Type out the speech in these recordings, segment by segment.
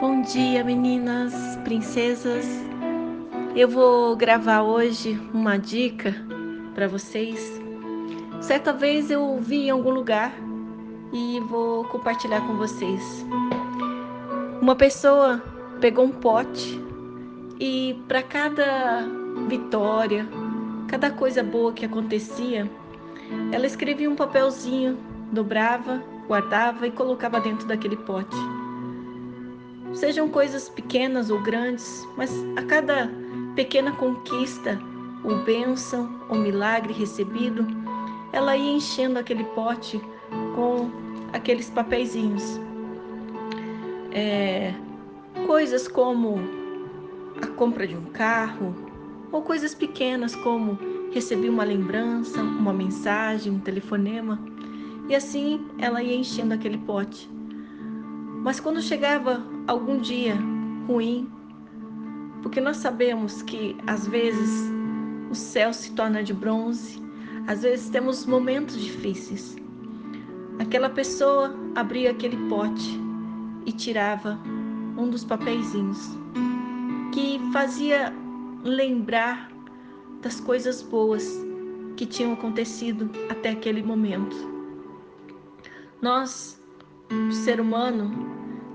Bom dia, meninas, princesas. Eu vou gravar hoje uma dica para vocês. Certa vez eu ouvi em algum lugar e vou compartilhar com vocês. Uma pessoa pegou um pote e para cada vitória, cada coisa boa que acontecia, ela escrevia um papelzinho, dobrava, guardava e colocava dentro daquele pote. Sejam coisas pequenas ou grandes, mas a cada pequena conquista, ou bênção, ou milagre recebido, ela ia enchendo aquele pote com aqueles papeizinhos. É, coisas como a compra de um carro, ou coisas pequenas como receber uma lembrança, uma mensagem, um telefonema, e assim ela ia enchendo aquele pote. Mas quando chegava algum dia ruim, porque nós sabemos que às vezes o céu se torna de bronze, às vezes temos momentos difíceis. Aquela pessoa abria aquele pote e tirava um dos papeizinhos que fazia lembrar das coisas boas que tinham acontecido até aquele momento. Nós, ser humano,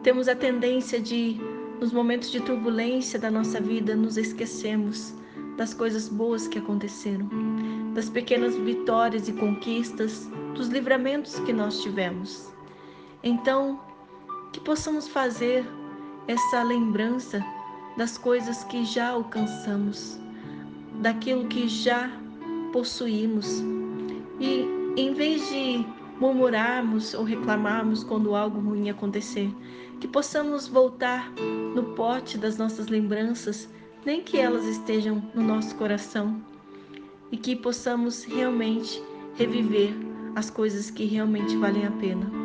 temos a tendência de, nos momentos de turbulência da nossa vida, nos esquecemos das coisas boas que aconteceram, das pequenas vitórias e conquistas, dos livramentos que nós tivemos. Então, que possamos fazer essa lembrança das coisas que já alcançamos, daquilo que já possuímos. E em vez de murmurarmos ou reclamarmos quando algo ruim acontecer, que possamos voltar no pote das nossas lembranças, nem que elas estejam no nosso coração, e que possamos realmente reviver as coisas que realmente valem a pena.